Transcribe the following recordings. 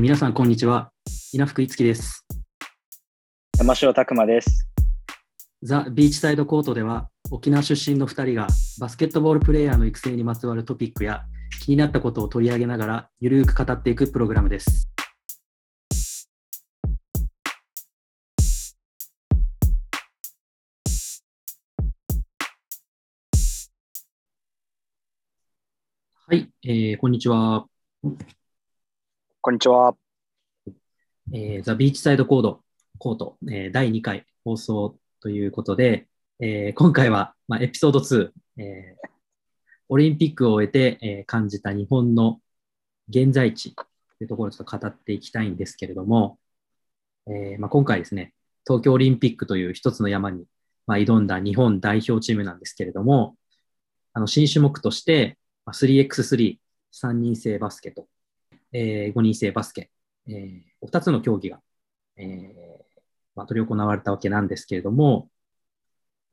皆さん、こんにちは。稲福いつきです。山城拓磨です。ザ・ビーチサイドコートでは、沖縄出身の2人がバスケットボールプレーヤーの育成にまつわるトピックや気になったことを取り上げながら、ゆるーく語っていくプログラムです。はい、えーこんにちは。こんにちは。えーザ・ビーチサイドコード、コート、えー第2回放送ということで、えー今回は、まあ、エピソード2、えーオリンピックを終えて、えー感じた日本の現在地というところをちょっと語っていきたいんですけれども、えーまあ、今回ですね、東京オリンピックという一つの山に、まあ、挑んだ日本代表チームなんですけれども、あの新種目として、まあ 3x3、3人制バスケと、え5人制バスケ、えー、2つの競技が、えーまあ、取り行われたわけなんですけれども、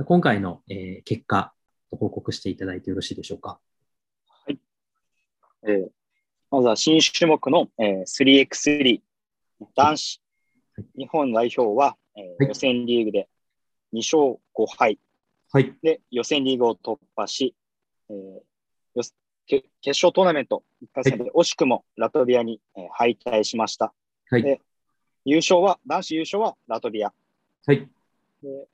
今回の、えー結果、報告していただいてよろしいでしょうか？えーまずは新種目の、えー 3x3 男子日本代表は、えーはい予選リーグで2勝5敗はい。で予選リーグを突破し、えー決勝トーナメント1回戦で惜しくもラトビアに、えー敗退しました。はいで優勝は、男子優勝はラトビア。はい。で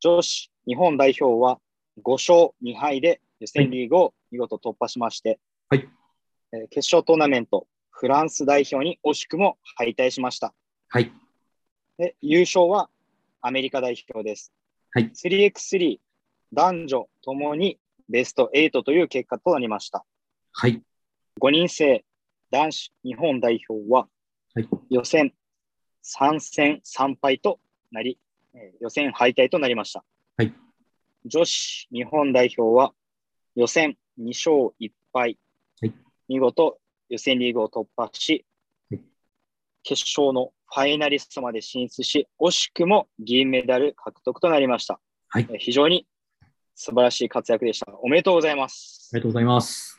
女子日本代表は5勝2敗で予選リーグを見事突破しまして、はいえー決勝トーナメントフランス代表に惜しくも敗退しました。はい。で優勝はアメリカ代表です。はい。3x3 男女ともにベスト8という結果となりました。はい。5人制男子日本代表ははい。予選3戦3敗となり、えー予選敗退となりました。はい女子日本代表は予選2勝1敗、はい見事予選リーグを突破し、はい決勝のファイナリストまで進出し、惜しくも銀メダル獲得となりました。はいえー非常に素晴らしい活躍でした。おめでとうございます。ありがとうございます。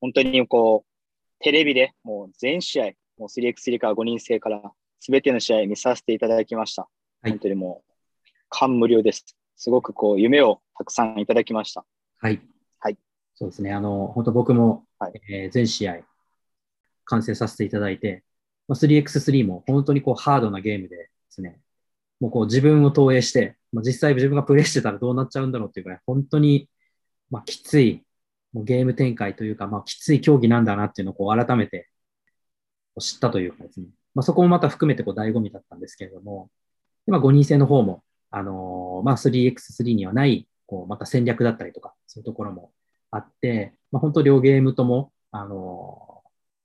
本当にこう、テレビでもう全試合、もう 3x3 から5人制から全ての試合見させていただきました。はい本当にもう、感無量です。すごくこう、夢をたくさんいただきました。はい。はい。そうですね。あの、本当僕も、はいえー全試合、観戦させていただいて、まあ、3x3 も本当にこうハードなゲームでですね、もうこう自分を投影して、まあ、実際自分がプレイしてたらどうなっちゃうんだろうっていうぐらい、本当に、まあ、きつい、もうゲーム展開というか、まあ、きつい競技なんだなっていうのをこう改めて知ったというかですね、まあ、そこもまた含めてこう醍醐味だったんですけれども、でまあ、5人制の方も、あのーまあ、3x3 にはない、こう、また戦略だったりとか、そういうところもあって、まあ、本当両ゲームとも、あのー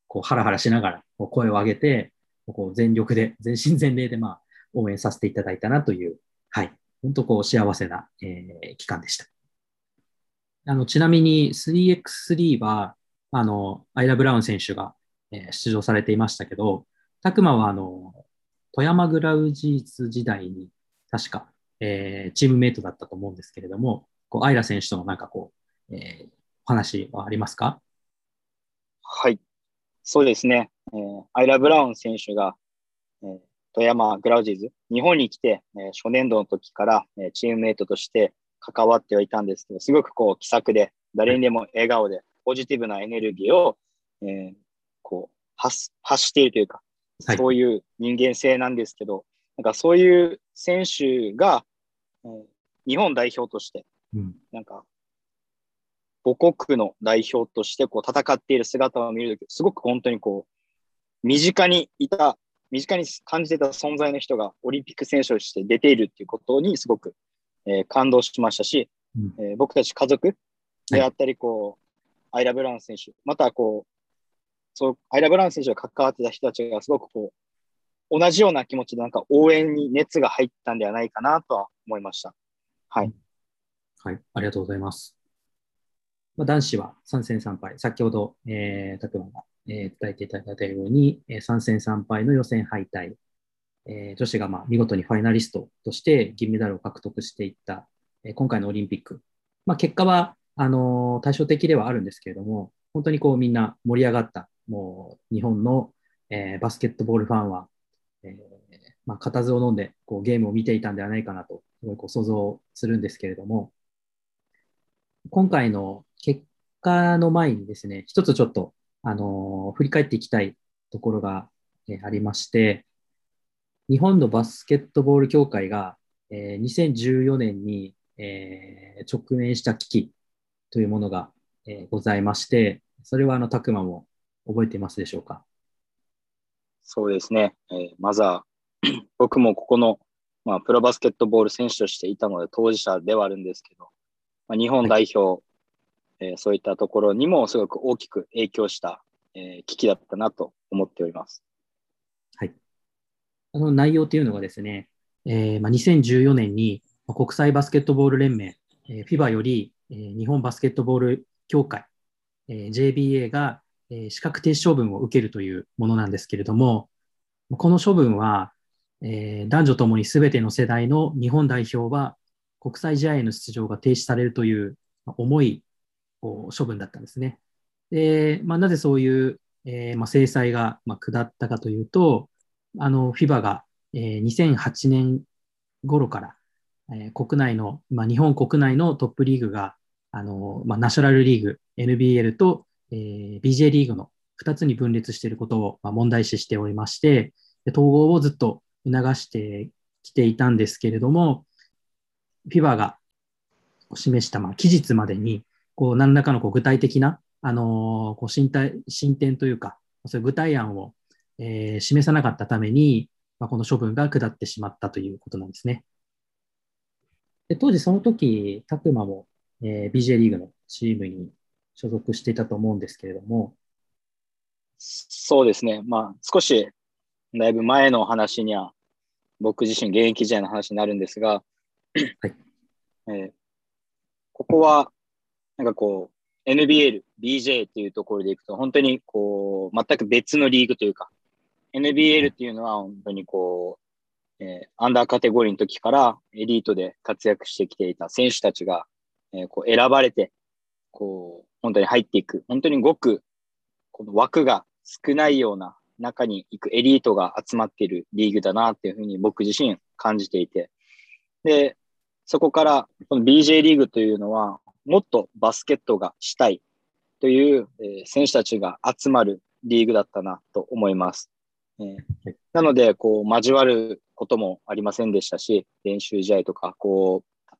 こう、ハラハラしながら、こう声を上げて、こう、全力で、全身全霊で、まあ、応援させていただいたなという、はい、本当こう、幸せな、えー期間でした。あの、ちなみに 3x3 は、あの、アイラ・ブラウン選手が、えー出場されていましたけど、タクマは、あの、富山グラウジーズ時代に、確か、えーチームメイトだったと思うんですけれども、こう、アイラ選手とのなんかこう、えーお話はありますか？はい。そうですね。えーアイラ・ブラウン選手が、えー富山グラウジーズ、日本に来て、えー初年度の時から、えーチームメイトとして関わってはいたんですけど、すごくこう気さくで、誰にでも笑顔で、ポジティブなエネルギーを、えーこう発発しているというか、はいそういう人間性なんですけど、なんかそういう選手が、えー日本代表として、うん。なんか、母国の代表としてこう戦っている姿を見るとき、すごく本当にこう、身近にいた、身近に感じていた存在の人がオリンピック選手として出ているっていうことにすごく、えー感動しましたし、うんえー僕たち家族であったり、こう、アイラ・ブラウン選手、またこう、そう、アイラ・ブラウン選手が関わってた人たちがすごくこう、同じような気持ちでなんか応援に熱が入ったんではないかなとは思いました。はい。はい、ありがとうございます。まあ、男子は3戦3敗、先ほど、えー、拓磨が、えー伝えていただいたように、えー3戦3敗の予選敗退、えー女子がまあ見事にファイナリストとして銀メダルを獲得していった、えー今回のオリンピック。まあ、結果はあのー対照的ではあるんですけれども、本当にこうみんな盛り上がった、もう日本の、えー、バスケットボールファンは、えー、まあ、固唾を飲んでこうゲームを見ていたんではないかなと、すごいこう想像するんですけれども、今回の結果の前にですね、一つちょっと、あの、振り返っていきたいところが、えー、ありまして、日本のバスケットボール協会が、えー、2014年に、えー、直面した危機というものが、えー、ございまして、それはあの、たくまも覚えていますでしょうか？そうですね。えー、まずは、僕もここの、まあ、プロバスケットボール選手としていたので、当事者ではあるんですけど、まあ、日本代表、はい、えー、そういったところにもすごく大きく影響した、えー、危機だったなと思っております。はいあの内容というのがですね、えーまあ、2014年に国際バスケットボール連盟、えー、FIBA より、えー、日本バスケットボール協会、えー、JBA が、えー、資格停止処分を受けるというものなんですけれども、この処分は、えー、男女ともに全ての世代の日本代表は国際試合への出場が停止されるという重いこう処分だったんですね。でまあ、なぜそういう、えーまあ、制裁が、まあ、下ったかというと、あの、FIBA が、えー、2008年頃から、えー、国内の、まあ、日本国内のトップリーグが、あの、まあ、ナショナルリーグ、NBL と、えー、BJ リーグの2つに分裂していることを、まあ、問題視しておりまして、統合をずっと促してきていたんですけれども、FIBA が示した、まあ、期日までに、こう、何らかのこう具体的な、あのー、こう進展進展というか、そういう具体案をえー、示さなかったために、まあ、この処分が下ってしまったということなんですね。で当時その時、タクマも、えー、BJ リーグのチームに所属していたと思うんですけれども。そうですね。まあ、少し、だいぶ前の話には、僕自身現役時代の話になるんですが、はいえー、ここは、なんかこう、NBL、BJ っていうところでいくと、本当にこう、全く別のリーグというか、NBL っていうのは本当にこう、えー、アンダーカテゴリーの時からエリートで活躍してきていた選手たちが、えー、こう選ばれて、こう、本当に入っていく、本当にごく、この枠が少ないような中に行くエリートが集まっているリーグだなっていうふうに僕自身感じていて、で、そこからこの BJ リーグというのは、もっとバスケットがしたいという、え、選手たちが集まるリーグだったなと思います。えー、なので、こう、交わることもありませんでしたし、練習試合とか、こう、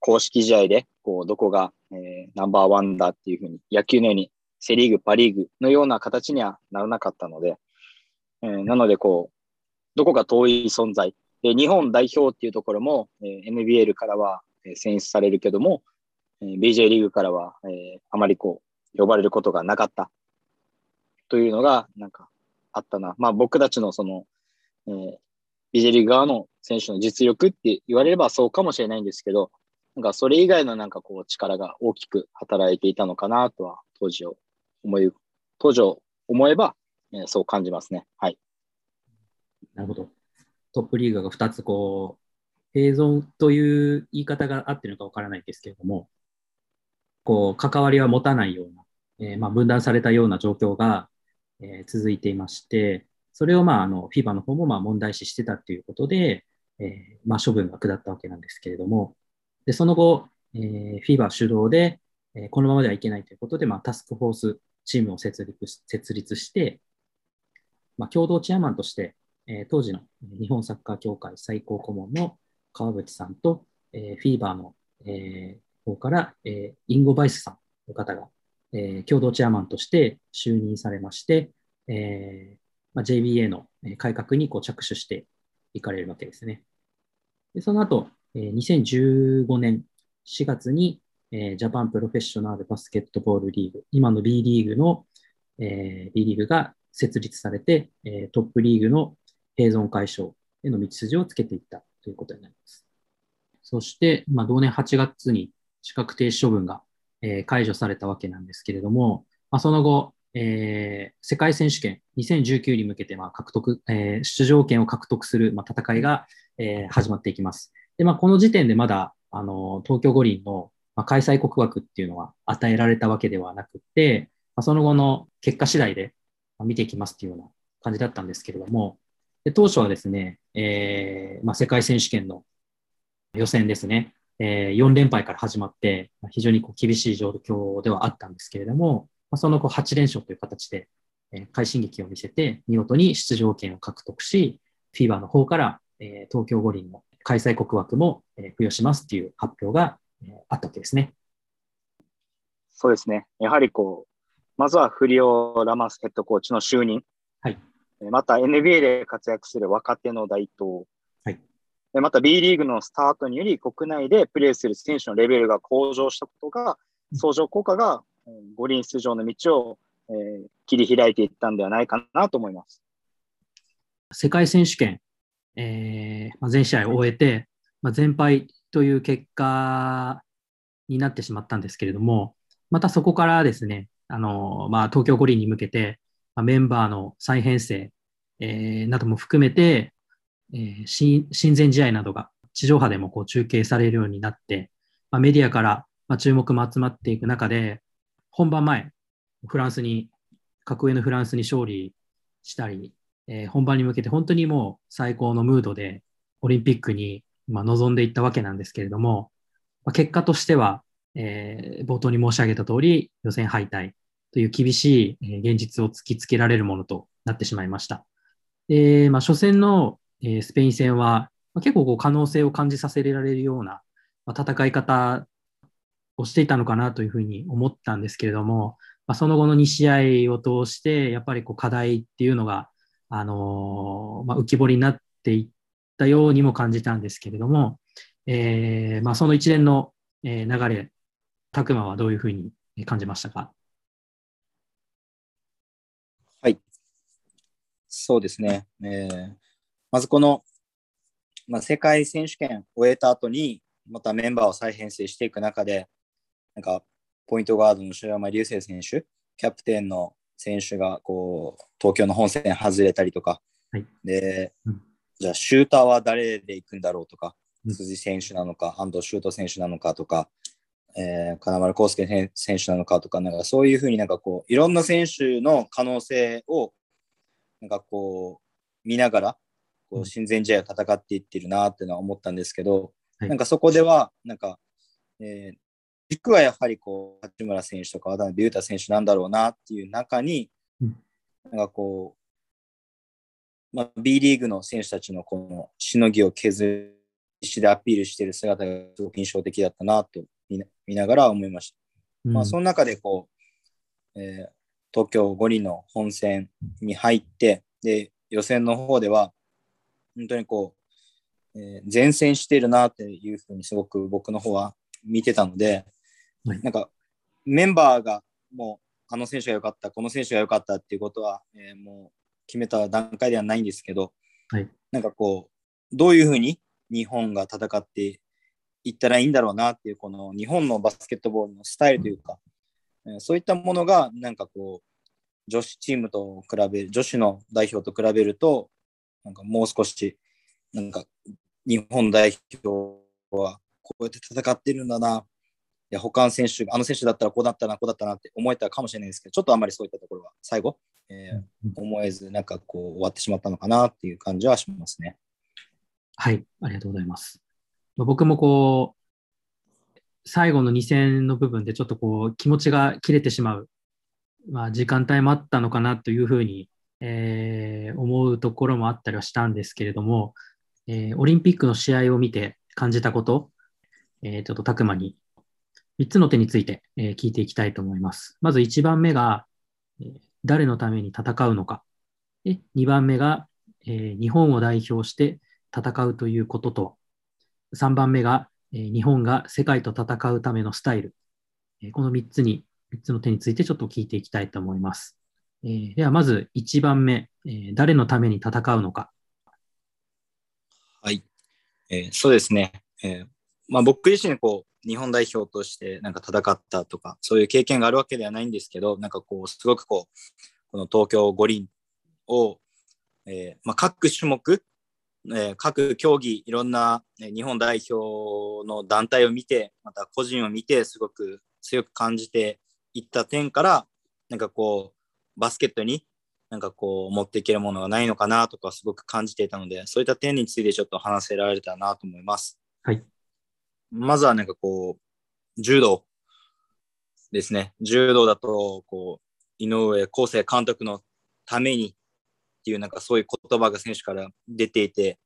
公式試合で、こう、どこが、えー、ナンバーワンだっていうふうに、野球のように、セリーグ、パリーグのような形にはならなかったので、えー、なので、こう、どこが遠い存在。で、日本代表っていうところも、え、NBL からは、選出されるけども、えー、BJ リーグからは、えー、あまりこう、呼ばれることがなかったというのが、なんか、あったな。まあ僕たちのその、えー、ビジェリーグ側の選手の実力って言われればそうかもしれないんですけど、なんかそれ以外のなんかこう力が大きく働いていたのかなとは当時を思い、当時を思えば、えー、そう感じますね。はい。なるほど。トップリーグが2つこう、併存という言い方が合ってるのかわからないですけれども、こう、関わりは持たないような、えー、まあ分断されたような状況が、えー、続いていまして、それをまああの FIBA の方もまあ問題視してたということで、え、まあ処分が下ったわけなんですけれども、でその後、えー、FIBA 主導で、え、このままではいけないということで、まあ、タスクフォースチームを設立設立して、まあ、共同チェアマンとして、え、当時の日本サッカー協会最高顧問の川淵さんと、えー、フィーバーの、え、方から、えー、インゴ・バイスさんの方が、えー、共同チェアマンとして就任されまして、えーまあ、JBA の改革にこう着手していかれるわけですね。でその後、えー、2015年4月に、えー、ジャパンプロフェッショナルバスケットボールリーグ、今の B リーグの、えー、B リーグが設立されて、えー、トップリーグの併存解消への道筋をつけていったということになります。そして、まあ、同年8月に資格停止処分がえー、解除されたわけなんですけれども、まあ、その後、えー、世界選手権2019に向けてまあ獲得、えー、出場権を獲得するまあ戦いが、えー、始まっていきます。で、まあ、この時点でまだあの東京五輪のま開催国枠っていうのは与えられたわけではなくて、まあ、その後の結果次第で見ていきますっていうような感じだったんですけれども、で当初はですね、えーまあ、世界選手権の予選ですね、えー、4連敗から始まって、非常にこう厳しい状況ではあったんですけれども、まあ、その後8連勝という形で、えー、快進撃を見せて、見事に出場権を獲得し、フィーバーの方から、えー、東京五輪の開催国枠も、えー、付与しますっていう発表が、えー、あったわけですね。そうですね。やはりこう、まずはフリオ・ラマスヘッドコーチの就任。はい。また NBA で活躍する若手の台頭。はい。また B リーグのスタートにより国内でプレーする選手のレベルが向上したことが、相乗効果が五輪出場の道を、えー、切り開いていったんではないかなと思います。世界選手権、えーまあ、全試合を終えて、まあ、全敗という結果になってしまったんですけれども、またそこからですね、あのまあ、東京五輪に向けて、まあ、メンバーの再編成、えー、なども含めて、えー、親善試合などが地上波でもこう中継されるようになって、まあ、メディアからま注目も集まっていく中で、本番前、フランスに、格上のフランスに勝利したり、えー、本番に向けて本当にもう最高のムードでオリンピックに、ま、臨んでいったわけなんですけれども、まあ、結果としては、えー、冒頭に申し上げた通り予選敗退という厳しい現実を突きつけられるものとなってしまいました。で、まあ、初戦の、えー、スペイン戦は、まあ、結構こう可能性を感じさせられるような、まあ、戦い方をしていたのかなというふうに思ったんですけれども、まあ、その後の2試合を通して、やっぱりこう課題っていうのが、あのー、まあ、浮き彫りになっていったようにも感じたんですけれども、えーまあ、その一連の流れ、拓磨はどういうふうに感じましたか？はい。そうですね。えー、まずこの、まあ、世界選手権を終えた後に、またメンバーを再編成していく中で、なんか、ポイントガードの塩山流星選手、キャプテンの選手がこう東京の本線外れたりとか、はい、で、うん、じゃあシューターは誰で行くんだろうとか、うん、辻選手なのか、安藤修斗選手なのかとか、えー、金丸康介選手なのかとか、なんかそういうふうになんかこう、いろんな選手の可能性を、なんかこう、見ながら、こう、親善試合を戦っていってるなっていうのは思ったんですけど、はい、なんかそこでは、なんか、えー、軸はやはりこう、八村選手とか渡辺裕太選手なんだろうなっていう中に、うん、なんかこう、まあ、B リーグの選手たちのこのしのぎを削りしてアピールしている姿がすごく印象的だったなと見ながら思いました。うん、まあ、その中でこう、えー、東京五輪の本戦に入って、で、予選の方では、本当にこう、えー、前線しているなっていうふうにすごく僕の方は見てたので、はい、なんかメンバーがもうあの選手が良かった、この選手が良かったっていうことは、えー、もう決めた段階ではないんですけど、はい、なんかこう、どういうふうに日本が戦っていったらいいんだろうなっていう、この日本のバスケットボールのスタイルというか、うん、そういったものが、なんかこう、女子チームと比べる、女子の代表と比べると、なんかもう少し、なんか日本代表はこうやって戦ってるんだな、いや他の選手、あの選手だったらこうだったな、こうだったなって思えたかもしれないですけど、ちょっとあんまりそういったところは最後、えー、思えず、なんかこう終わってしまったのかなっていう感じはしますね。はい、ありがとうございます。僕もこう、最後の2戦の部分でちょっとこう気持ちが切れてしまう、まあ、時間帯もあったのかなというふうに、えー、思うところもあったりはしたんですけれども、えー、オリンピックの試合を見て感じたこと、えー、ちょっとたくまに3つの手について、え、聞いていきたいと思います。まず1番目が、え、誰のために戦うのか。で2番目が、え、日本を代表して戦うということと、3番目が、え、日本が世界と戦うためのスタイル。え、この3つに、3つの手についてちょっと聞いていきたいと思います。えー、ではまず1番目、えー、誰のために戦うのか。はい、えー、そうですね。えーまあ、僕自身こう日本代表としてなんか戦ったとか、そういう経験があるわけではないんですけど、なんかこう、すごくこう、この東京五輪を、えーまあ、各種目、えー、各競技、いろんな、日本代表の団体を見て、また個人を見て、すごく強く感じていった点から、なんかこう、バスケットになんかこう、持っていけるものがないのかなとかすごく感じていたので、そういった点についてちょっと話せられたなと思います。はい。まずはなんかこう、柔道ですね。柔道だと、こう、井上康生監督のためにっていうなんかそういう言葉が選手から出ていて、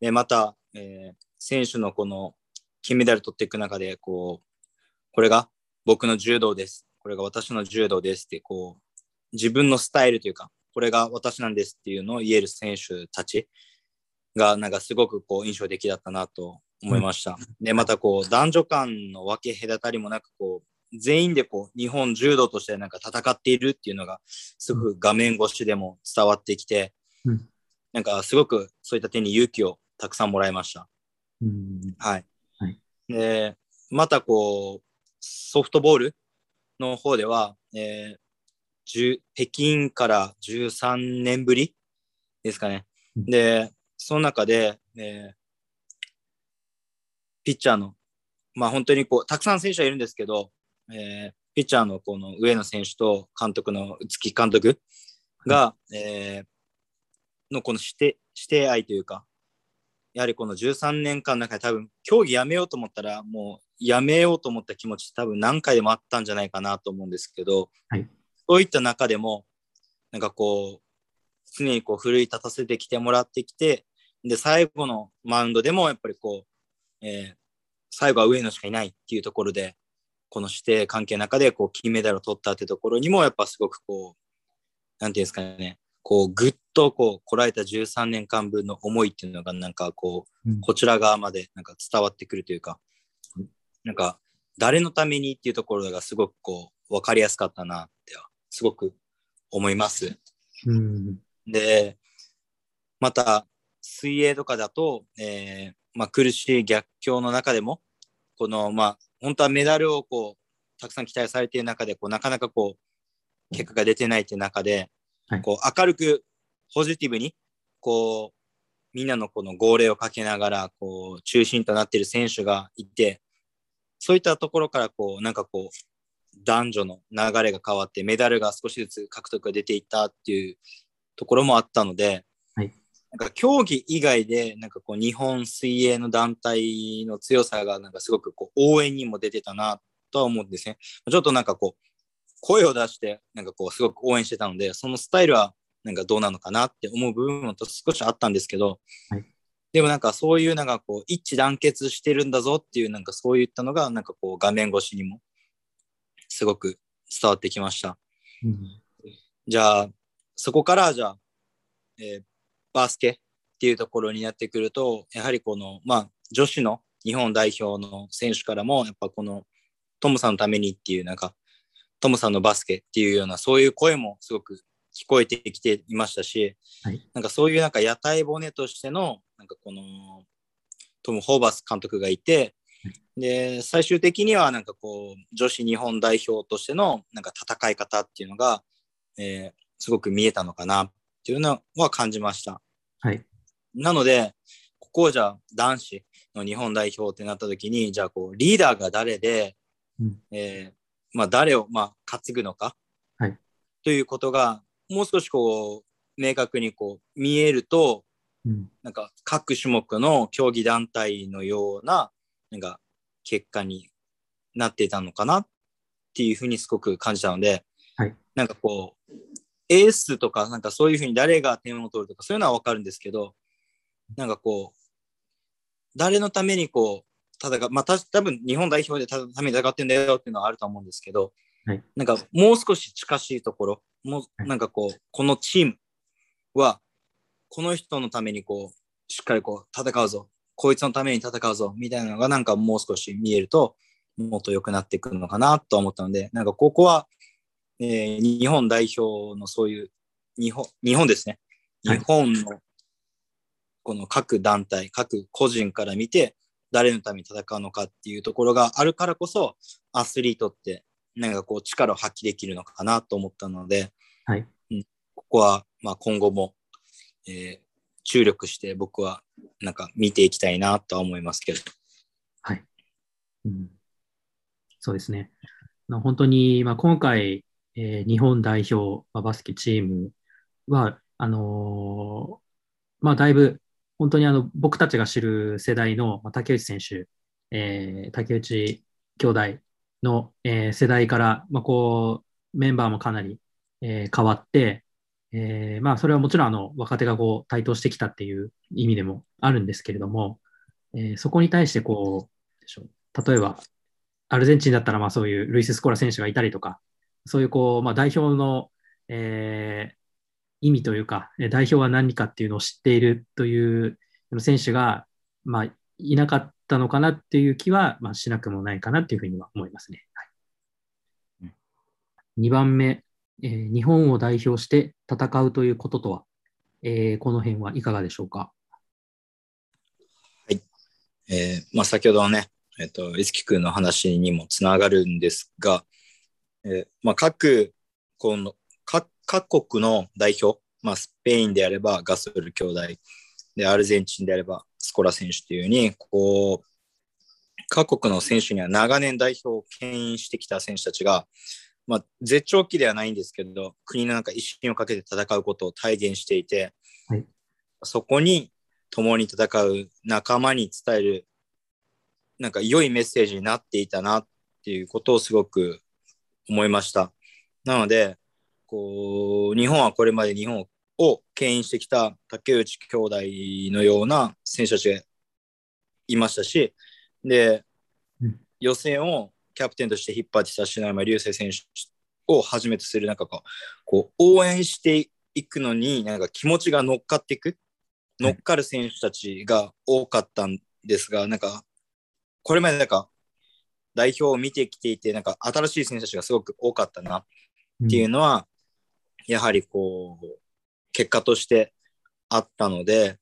で、また、えー選手のこの金メダル取っていく中で、こう、これが僕の柔道です。これが私の柔道ですって、こう、自分のスタイルというか、これが私なんですっていうのを言える選手たちが、なんかすごくこう印象的だったなと思いました。で、またこう、男女間の分け隔たりもなく、こう、全員でこう、日本柔道としてなんか戦っているっていうのが、すごく画面越しでも伝わってきて、うんなんかすごくそういった点に勇気をたくさんもらいました。うん。はい。はいで、またこう、ソフトボールの方では、えー10北京から13年ぶりですかね。うんで、その中で、えーピッチャーの、まあ本当にこう、たくさん選手はいるんですけど、えーピッチャーのこの上野選手と監督の月監督が、えーのこの指定指定愛というか、やはりこの13年間の中で多分競技やめようと思ったらもうやめようと思った気持ち多分何回でもあったんじゃないかなと思うんですけど、はいそういった中でもなんかこう常にこう奮い立たせてきてもらってきてで最後のマウンドでもやっぱりこう、えー最後は上野しかいないっていうところでこの指定関係の中でこう金メダルを取ったってところにもやっぱすごくこうなんていうんですかねこうぐっとこうこらえた13年間分の思いっていうのがなんかこううん。こちら側までなんか伝わってくるというか、なんか誰のためにっていうところがすごくこう分かりやすかったなってはすごく思います。うん。で、また水泳とかだと、えーまあ、苦しい逆境の中でも、このまあ本当はメダルをこうたくさん期待されている中でこうなかなかこう結果が出てないっていう中で、はいこう明るくポジティブにこうみんなのこの号令をかけながらこう中心となっている選手がいてそういったところからこうなんかこう男女の流れが変わってメダルが少しずつ獲得が出ていったっていうところもあったので、はいなんか競技以外でなんかこう日本水泳の団体の強さがなんかすごくこう応援にも出てたなとは思うんですね。ちょっとなんかこう声を出してなんかこうすごく応援してたのでそのスタイルはなんかどうなのかなって思う部分も少しあったんですけど、はいでもなんかそういうなんかこう一致団結してるんだぞっていうなんかそういったのがなんかこう画面越しにもすごく伝わってきました。うんじゃあそこからじゃあ、えーバスケっていうところになってくるとやはりこのまあ女子の日本代表の選手からもやっぱこのトムさんのためにっていうなんかトムさんのバスケっていうようなそういう声もすごく聞こえてきていましたし、はいなんかそういうなんか屋台骨としてのなんかこのトム・ホーバス監督がいてで最終的にはなんかこう女子日本代表としてのなんか戦い方っていうのが、えーすごく見えたのかなっていうのは感じました。はい。なので、ここをじゃあ男子の日本代表ってなった時に、じゃあこうリーダーが誰で、うんえーまあ、誰をまあ担ぐのか、はいということがもう少しこう明確にこう見えると、うんなんか各種目の競技団体のようななんか結果になっていたのかなっていうふうにすごく感じたので、はい。なんかこうエースとかなんかそういうふうに誰が点を取るとかそういうのは分かるんですけどなんかこう誰のためにこう戦うまあた多分日本代表でたために戦ってんだよっていうのはあると思うんですけど、はい。なんかもう少し近しいところもなんかこうこのチームはこの人のためにこうしっかりこう戦うぞこいつのために戦うぞ。みたいなのがなんかもう少し見えるともっと良くなってくるのかなと思ったのでなんかここは、えー日本代表のそういう日本日本ですね。はい。日本のこの各団体各個人から見て誰のために戦うのかっていうところがあるからこそアスリートってなんかこう力を発揮できるのかなと思ったので、はい。うん。ここはまあ今後も、えー注力して僕はなんか見ていきたいなとは思いますけど。はい。うん、そうですね。まあ本当に、まあ、今回、えー日本代表、まあバスケチームは、あのーまあ、だいぶ、本当にあの、僕たちが知る世代の、まあ、竹内選手、えー竹内兄弟の、えー世代から、まあ、こう、メンバーもかなり、えー変わって、えーまあ、それはもちろんあの若手がこう台頭してきたっていう意味でもあるんですけれども、えーそこに対してこうでしょう、例えばアルゼンチンだったらまあそういうルイス・スコラ選手がいたりとか、そういうこう、まあ、代表の、えー意味というか、えー代表は何かっていうのを知っているという選手が、まあ、いなかったのかなっていう気は、まあ、しなくもないかなっていうふうには思いますね。はい、2番目、えー日本を代表して戦うということとは、えーこの辺はいかがでしょうか？はいえーまあ、先ほどのね、えっ、と、くんの話にもつながるんですが、えーまあ、各、この、各各国の代表、まあ、スペインであればガソル兄弟、で、アルゼンチンであればスコラ選手っていうように、こう、各国の選手には長年代表を牽引してきた選手たちが、まあ、絶頂期ではないんですけど、国の中一心をかけて戦うことを体現していて、はいそこに共に戦う仲間に伝える、なんか良いメッセージになっていたなっていうことをすごく思いました。なので、こう、日本はこれまで日本を牽引してきた竹内兄弟のような選手たちがいましたし、でうん、予選をキャプテンとして引っ張ってきた篠山流星選手をはじめとする、なんかこう、応援していくのに、なんか気持ちが乗っかっていく、乗っかる選手たちが多かったんですが、なんか、これまでなんか、代表を見てきていて、なんか新しい選手たちがすごく多かったなっていうのは、やはりこう、結果としてあったので、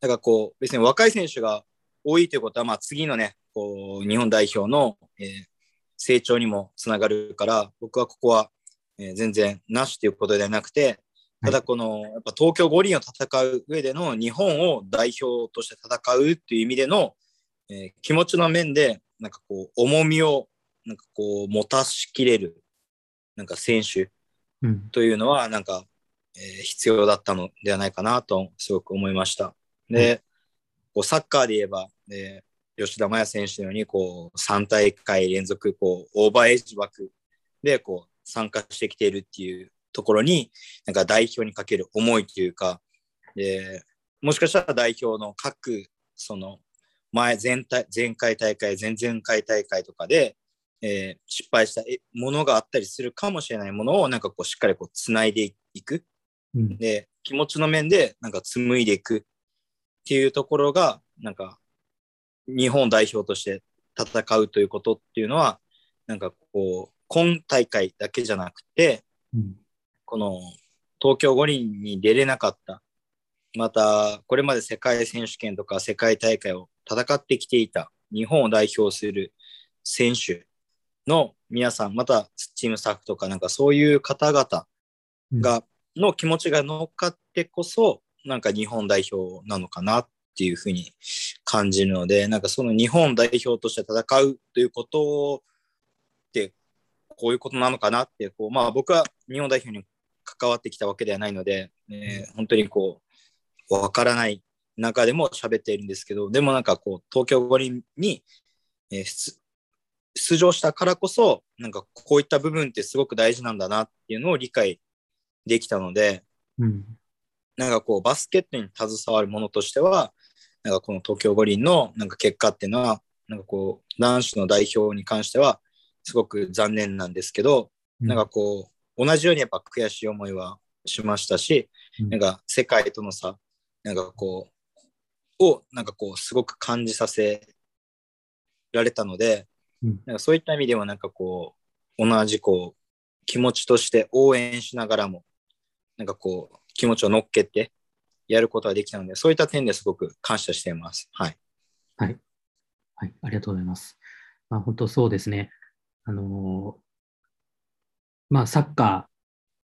だからこう、別に若い選手が多いということは、まあ次のね、こう、日本代表の、えー成長にもつながるから、僕はここは、えー全然なしということではなくて、ただこの、やっぱ東京五輪を戦う上での日本を代表として戦うっていう意味での、えー気持ちの面で、なんかこう、重みを、なんかこう、持たしきれる、なんか選手うん。というのは、なんか、えー必要だったのではないかなと、すごく思いました。で、こうサッカーで言えば、えー吉田麻也選手のように、こう、3大会連続、こう、オーバーエイジ枠で、こう、参加してきているっていうところに、なんか代表にかける思いというか、で、もしかしたら代表の各、その、前、前体前回大会、前々回大会とかで、えー失敗したえものがあったりするかもしれないものを、なんかこう、しっかりこう、つないでいく。うんで、気持ちの面で、なんか紡いでいくっていうところが、なんか、日本代表として戦うということっていうのは、なんかこう、今大会だけじゃなくて、うん。この東京五輪に出れなかった、また、これまで世界選手権とか世界大会を戦ってきていた日本を代表する選手の皆さん、またチームスタッフとか、なんかそういう方々が、の気持ちが乗っかってこそ、なんか日本代表なのかなっていうふうに感じるので、なんかその日本代表として戦うということって、こういうことなのかなって、こう、まあ僕は日本代表に関わってきたわけではないので、えー本当にこう、わからない中でも喋っているんですけど、でもなんかこう、東京五輪に、えー出出場したからこそ、なんかこういった部分ってすごく大事なんだなっていうのを理解できたので、うん。なんかこう、バスケットに携わるものとしては、なんかこの東京五輪のなんか結果っていうのは、なんかこう、男子の代表に関しては、すごく残念なんですけど、なんかこう、同じようにやっぱ悔しい思いはしましたし、うん。なんか世界との差、なんかこう、をなんかこう、すごく感じさせられたので、うん。なんかそういった意味ではなんかこう、同じこう、気持ちとして応援しながらも、なんかこう、気持ちを乗っけてやることができたので、そういった点ですごく感謝しています。はい。はい。はい、ありがとうございます。まあ、本当そうですね。あのーまあ、サッカ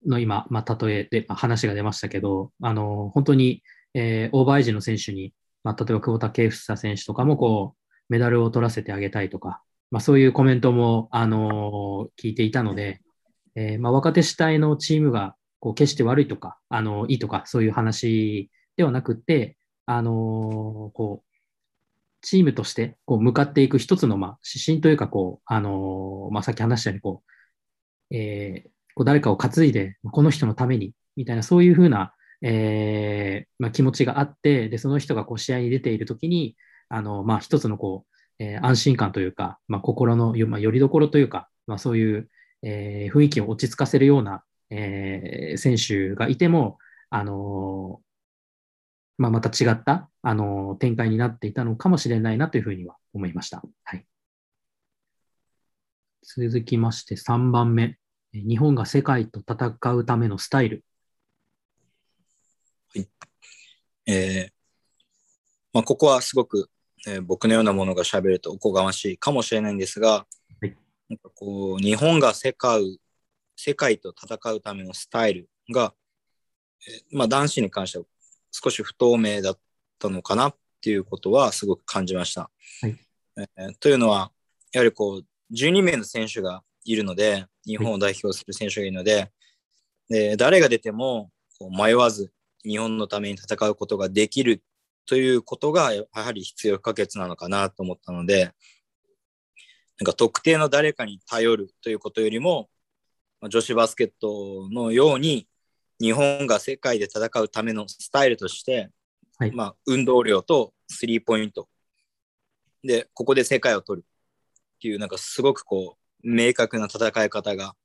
ーの今、まあ、例えでまあ話が出ましたけど、あのー本当に、えーオーバーエイジの選手に、まあ、例えば久保建英選手とかもこう、メダルを取らせてあげたいとか、まあ、そういうコメントも、あのー聞いていたので、えーまあ、若手主体のチームがこう決して悪いとか、あのいいとか、そういう話ではなくて、あのこうチームとしてこう向かっていく一つの、まあ、指針というかこう、あのまあ、さっき話したようにこう、えー、こう誰かを担いで、この人のためにみたいな、そういうふうな、えーまあ、気持ちがあって、でその人がこう試合に出ているときに、あのまあ、一つのこう、えー、安心感というか、まあ、心のよ,、まあ、よりどころというか、まあ、そういう、えー、雰囲気を落ち着かせるような、えー、選手がいても、あのまあ、また違った、あの展開になっていたのかもしれないなというふうには思いました。はい、続きまして3番目、日本が世界と戦うためのスタイル。はいえーまあ、ここはすごく、えー、僕のようなものがしゃべるとおこがましいかもしれないんですが、はい、なんかこう日本が世界世界と戦うためのスタイルが、えーまあ、男子に関しては少し不透明だったのかなっていうことはすごく感じました。はい、えー、というのはやはりこう12名の選手がいるので日本を代表する選手がいるのでで誰が出てもこう迷わず日本のために戦うことができるということがやはり必要不可欠なのかなと思ったのでなんか特定の誰かに頼るということよりも女子バスケットのように日本が世界で戦うためのスタイルとして、はい、まあ、運動量とスリーポイント。でここで世界を取る。っていうなんかすごくこう明確な戦い方が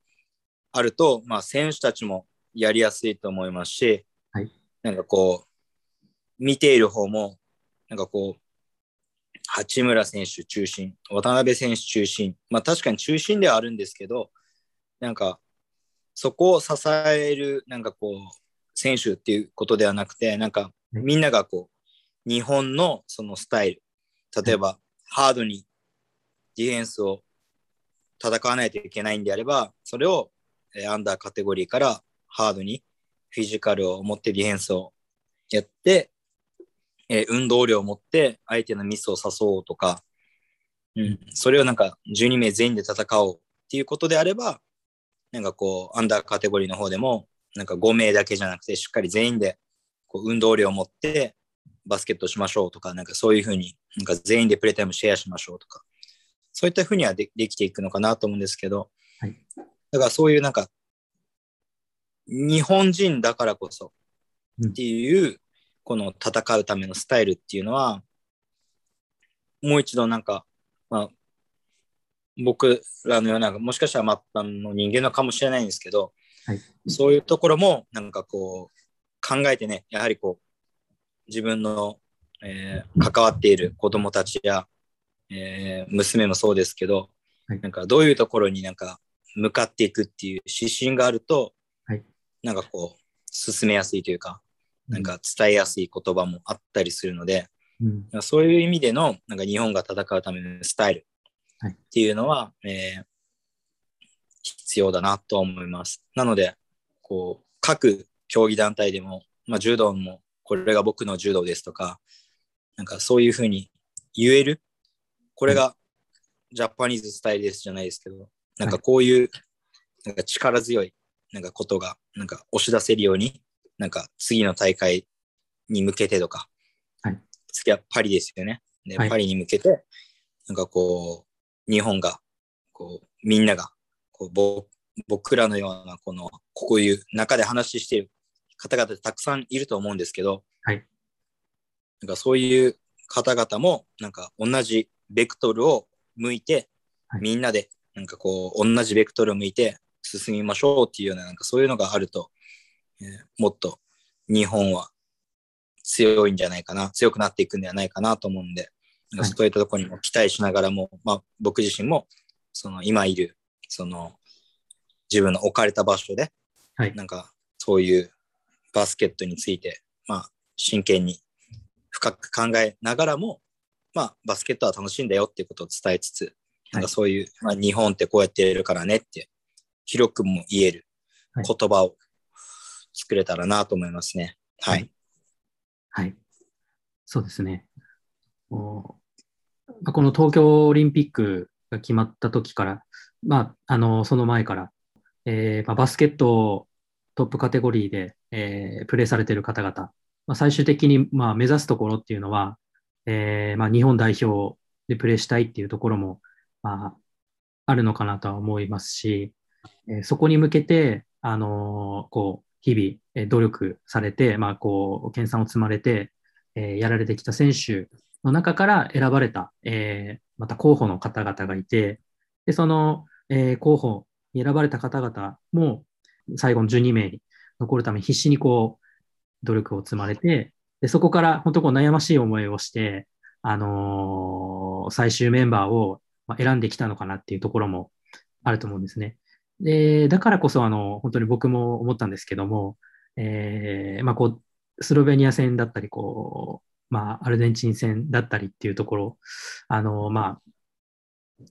あると、まあ、選手たちもやりやすいと思いますし、はい、なんかこう見ている方もなんかこう八村選手中心渡辺選手中心。まあ確かに中心ではあるんですけどなんかそこを支えるなんかこう選手っていうことではなくてなんかみんながこう日本のそのスタイル。例えばハードにディフェンスを戦わないといけないんであればそれをアンダーカテゴリーからハードにフィジカルを持ってディフェンスをやって、え運動量を持って相手のミスを誘おうとか、うん、それをなんか12名全員で戦おうっていうことであればなんかこう、アンダーカテゴリーの方でも、なんか5名だけじゃなくて、しっかり全員でこう運動量を持ってバスケットしましょうとか、なんかそういうふうに、なんか全員でプレータイムシェアしましょうとか、そういったふうにはでできていくのかなと思うんですけど、はい、だからそういうなんか、日本人だからこそっていう、この戦うためのスタイルっていうのは、もう一度なんか、まあ、僕らのような、もしかしたら末端の人間のかもしれないんですけど、はい、そういうところもなんかこう考えてね、やはりこう自分の、えー、関わっている子供たちや、えー、娘もそうですけど、はい、なんかどういうところになんか向かっていくっていう指針があると、はい、なんかこう進めやすいというか、なんか伝えやすい言葉もあったりするので、うん、そういう意味でのなんか日本が戦うためのスタイルっていうのは、えー、必要だなと思います。なので、こう、各競技団体でも、まあ、柔道も、これが僕の柔道ですとか、なんかそういうふうに言える、これがジャパニーズスタイルですじゃないですけど、なんかこういう、なんか力強い、なんかことが、なんか押し出せるように、なんか次の大会に向けてとか、はい、次はパリですよね。で、はい、パリに向けて、なんかこう、日本が、こう、みんなが、こう僕らのような、この、こういう中で話している方々たくさんいると思うんですけど、はい。なんかそういう方々も、なんか同じベクトルを向いて、はい、みんなで、なんかこう、同じベクトルを向いて進みましょうっていうような、なんかそういうのがあると、えー、もっと日本は強いんじゃないかな、強くなっていくんではないかなと思うんで、そういったところにも期待しながらも、まあ、僕自身もその今いるその自分の置かれた場所で、はい、なんかそういうバスケットについて、まあ、真剣に深く考えながらも、まあ、バスケットは楽しいんだよっていうことを伝えつつ、なんかそういう、まあ、日本ってこうやってやるからねって広くも言える言葉を作れたらなと思いますね。はい。はい。そうですね。この東京オリンピックが決まった時から、まあ、あのその前から、えーまあ、バスケットトップカテゴリーで、えー、プレーされている方々、まあ、最終的に、まあ、目指すところっていうのは、えーまあ、日本代表でプレーしたいっていうところも、まあ、あるのかなとは思いますし、えー、そこに向けて、あのー、こう、日々、努力されて、まあ、こう、研鑽を積まれて、えー、やられてきた選手の中から選ばれた、えー、また候補の方々がいて、で、その、えー、候補に選ばれた方々も、最後の12名に残るため必死にこう、努力を積まれて、でそこから本当こう悩ましい思いをして、あのー、最終メンバーを選んできたのかなっていうところもあると思うんですね。で、だからこそ、あの、本当に僕も思ったんですけども、えー、まあ、こう、スロベニア戦だったり、こう、まあ、アルゼンチン戦だったりっていうところ、あの、ま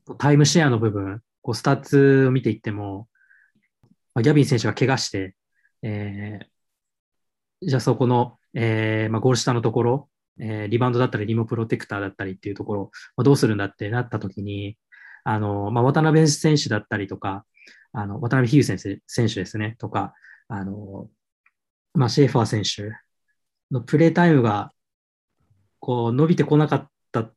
あ、タイムシェアの部分、こう、スタッツを見ていっても、まあ、ギャビン選手が怪我して、えー、じゃあそこの、えー、まあ、ゴール下のところ、えー、リバウンドだったり、リモプロテクターだったりっていうところ、まあ、どうするんだってなったときに、あの、まあ、渡辺選手だったりとか、あの、渡辺比喩選手選手ですね、とか、あの、まあ、シェーファー選手のプレータイムが、こう、伸びてこなかった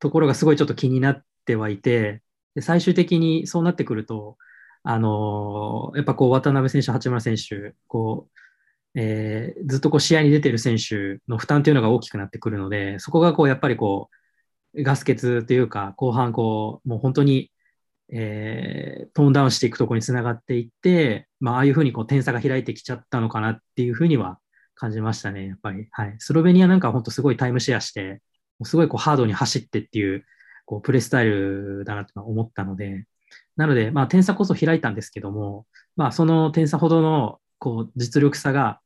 ところがすごいちょっと気になってはいて、で最終的にそうなってくると、あのやっぱこう、渡辺選手、八村選手、こう、えー、ずっとこう試合に出てる選手の負担というのが大きくなってくるので、そこがこうやっぱりこうガス欠というか、後半こう、もう本当に、えー、トーンダウンしていくところにつながっていって、まあ、ああいうふうにこう点差が開いてきちゃったのかなっていうふうには感じましたね、やっぱり。はい。スロベニアなんか本当すごいタイムシェアして、すごいこうハードに走ってっていう、こうプレスタイルだなと思ったので、なので、まあ、点差こそ開いたんですけども、まあ、その点差ほどのこう実力差が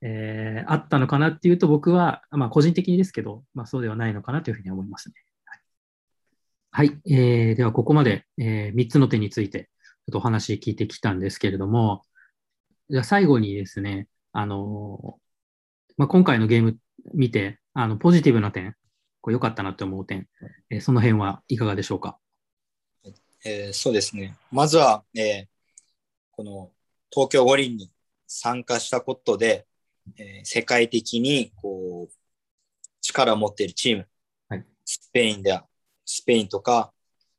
えー、あったのかなっていうと、僕は、まあ、個人的にですけど、まあ、そうではないのかなというふうに思いますね。はい、えー、では、ここまで、えー、3つの点について、ちょっとお話聞いてきたんですけれども、じゃ最後にですね、あのまあ、今回のゲーム見て、あのポジティブな点、こ良かったなと思う点、えー、その辺はいかがでしょうか？えー、そうですね。まずは、えー、この東京五輪に参加したことで、えー、世界的にこう力を持っているチーム、はい、スペインでは、スペインとか、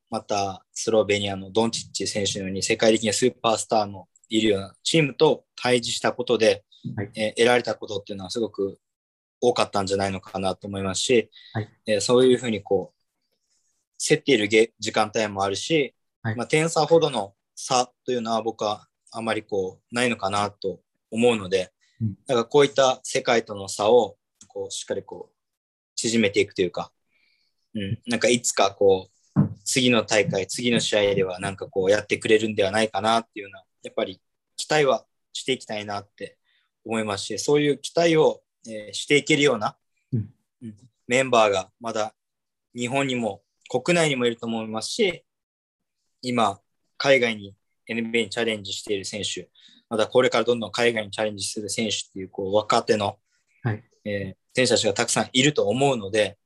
またスロベニアのドンチッチ選手のように世界的なスーパースターのいるようなチームと対峙したことで、はい、えー、得られたことっていうのはすごく多かったんじゃないのかなと思いますし、はい、えー、そういうふうにこう競っている時間帯もあるし、はい、まあ、点差ほどの差というのは僕はあまりこうないのかなと思うので、だからこういった世界との差をこうしっかりこう縮めていくというか、うん、なんかいつかこう次の大会、次の試合ではなんかこうやってくれるんではないかなっていうのは、やっぱり期待はしていきたいなって思いますし、そういう期待を、えー、していけるような、うん、メンバーがまだ日本にも国内にもいると思いますし、今、海外に NBA にチャレンジしている選手、またこれからどんどん海外にチャレンジする選手っていうこう若手の、はい。えー、選手たちがたくさんいると思うので、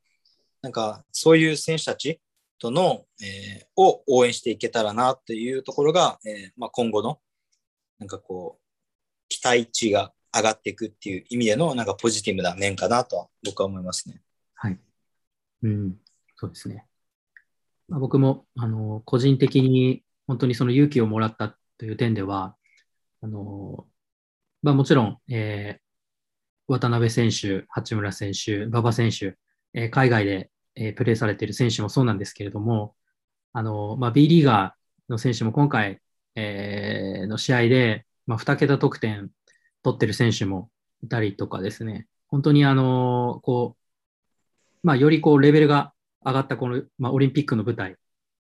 なんかそういう選手たちとの、えー、を応援していけたらなっていうところが、えーまあ、今後のなんかこう期待値が上がっていくっていう意味でのなんかポジティブな面かなとは僕は思いますね。はい。うん、そうですね。まあ、僕もあの個人的に本当にその勇気をもらったという点では、あの、まあ、もちろん、えー、渡辺選手、八村選手、馬場選手、えー、海外で、えー、プレーされている選手もそうなんですけれども、あの、まあ、B リーガーの選手も今回、えー、の試合で、まあ、2桁得点取ってる選手もいたりとかですね、本当にあの、こう、まあ、よりこう、レベルが上がったこの、まあ、オリンピックの舞台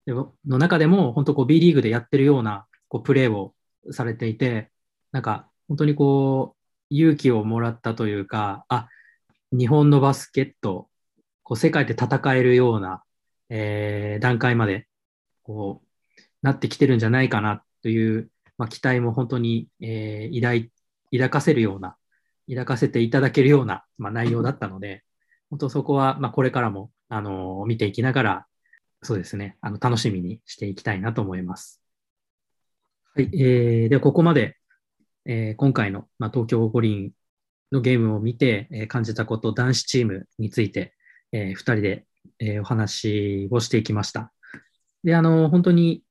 の中でも、本当こう、B リーグでやってるような、こう、プレーをされていて、なんか本当にこう勇気をもらったというか、あ、日本のバスケット、こう世界で戦えるような、えー、段階までこうなってきてるんじゃないかなという、まあ、期待も本当に、えー、抱い抱かせるような、抱かせていただけるような、まあ、内容だったので、本当そこは、まあ、これからも、あの、見ていきながら、そうですね、あの楽しみにしていきたいなと思います。はい、えー、ではここまで、えー、今回の、まあ、東京五輪のゲームを見て、えー、感じたこと、男子チームについて、えー、2人で、えー、お話をしていきました。で、あの、本当に、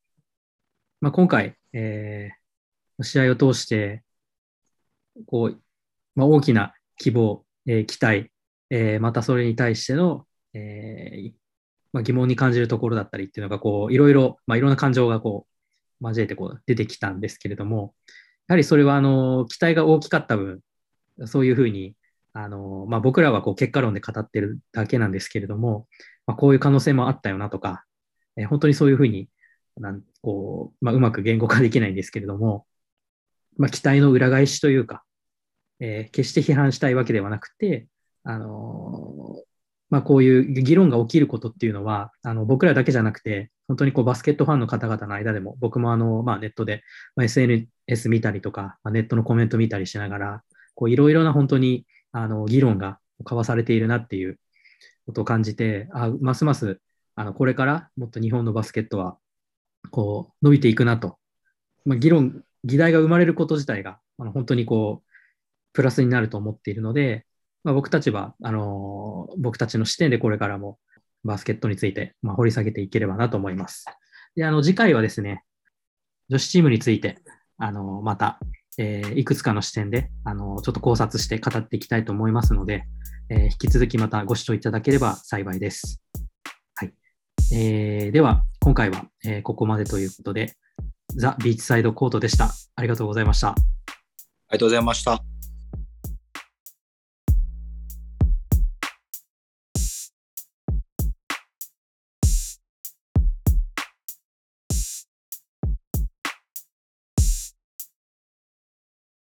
まあ、今回、えー、試合を通して、こう、まあ、大きな希望、えー、期待、えー、またそれに対しての、えーまあ、疑問に感じるところだったりっていうのが、こう、いろいろ、まあ、いろんな感情がこう、交えてこう出てきたんですけれども、やはりそれは、あの、期待が大きかった分、そういうふうに、あの、まあ、僕らはこう結果論で語ってるだけなんですけれども、まあ、こういう可能性もあったよなとか、えー、本当にそういうふうに、なんこう、まあ、うまく言語化できないんですけれども、まあ、期待の裏返しというか、えー、決して批判したいわけではなくて、あの、まあ、こういう議論が起きることっていうのは、あの僕らだけじゃなくて、本当にこうバスケットファンの方々の間でも、僕もあの、まあ、ネットで、まあ、SNS 見たりとか、まあ、ネットのコメント見たりしながら、いろいろな本当にあの議論が交わされているなっていうことを感じて、あますますあのこれからもっと日本のバスケットはこう伸びていくなと、まあ、議論、議題が生まれること自体があの本当にこうプラスになると思っているので、まあ、僕たちはあの僕たちの視点でこれからもバスケットについて、まあ、掘り下げていければなと思います。であの次回はですね、女子チームについてあのまたえー、いくつかの視点で、あの、ちょっと考察して語っていきたいと思いますので、えー、引き続きまたご視聴いただければ幸いです。はい。えー、では、今回は、えここまでということで、ザ・ビーチサイドコートでした。ありがとうございました。ありがとうございました。